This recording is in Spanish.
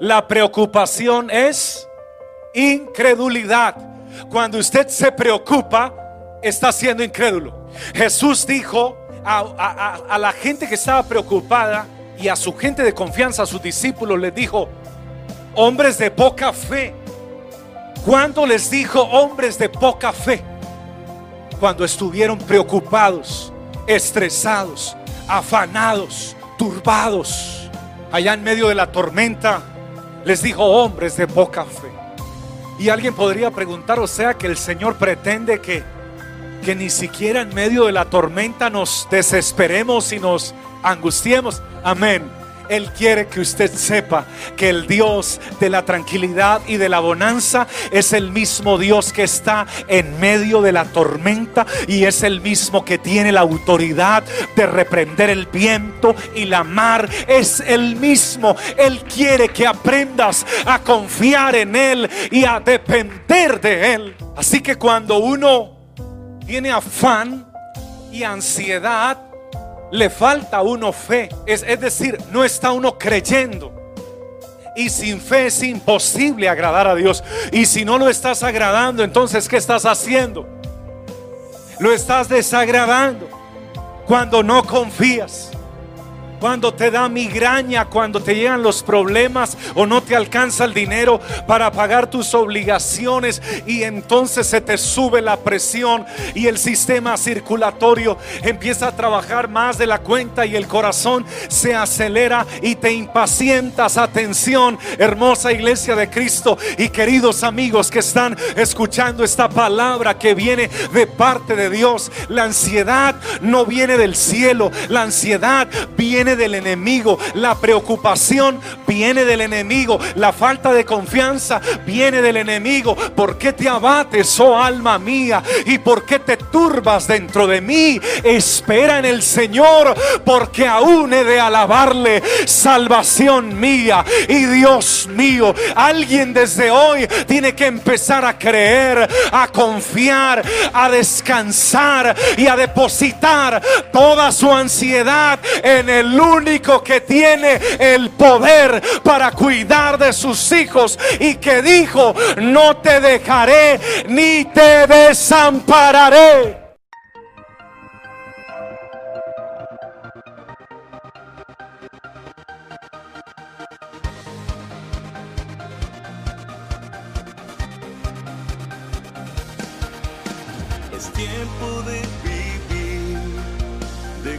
La preocupación es incredulidad. Cuando usted se preocupa, está siendo incrédulo. Jesús dijo a, la gente que estaba preocupada y a su gente de confianza, a sus discípulos, les dijo, hombres de poca fe. ¿Cuándo les dijo hombres de poca fe? Cuando estuvieron preocupados, estresados, afanados, turbados, allá en medio de la tormenta, les dijo hombres de poca fe. Y alguien podría preguntar, o sea, que el Señor pretende que, que ni siquiera en medio de la tormenta nos desesperemos y nos angustiemos. Amén. Él quiere que usted sepa que el Dios de la tranquilidad y de la bonanza es el mismo Dios que está en medio de la tormenta y es el mismo que tiene la autoridad de reprender el viento y la mar. Es el mismo. Él quiere que aprendas a confiar en Él y a depender de Él. Así que cuando uno tiene afán y ansiedad, le falta uno fe. Es, es decir, no está uno creyendo. Y sin fe es imposible agradar a Dios. Y si no lo estás agradando, entonces ¿qué estás haciendo? Lo estás desagradando cuando no confías cuando te da migraña, cuando te llegan los problemas o no te alcanza el dinero para pagar tus obligaciones y entonces se te sube la presión y el sistema circulatorio empieza a trabajar más de la cuenta y el corazón se acelera y te impacientas. Atención, hermosa iglesia de Cristo y queridos amigos que están escuchando esta palabra que viene de parte de Dios. La ansiedad no viene del cielo, la ansiedad viene del enemigo, la preocupación viene del enemigo, la falta de confianza viene del enemigo. ¿Por qué te abates, oh alma mía? ¿Y por qué te turbas dentro de mí? Espera en el Señor, porque aún he de alabarle, salvación mía y Dios mío. Alguien desde hoy tiene que empezar a creer, a confiar, a descansar y a depositar toda su ansiedad en el único que tiene el poder para cuidar de sus hijos y que dijo, no te dejaré ni te desampararé. de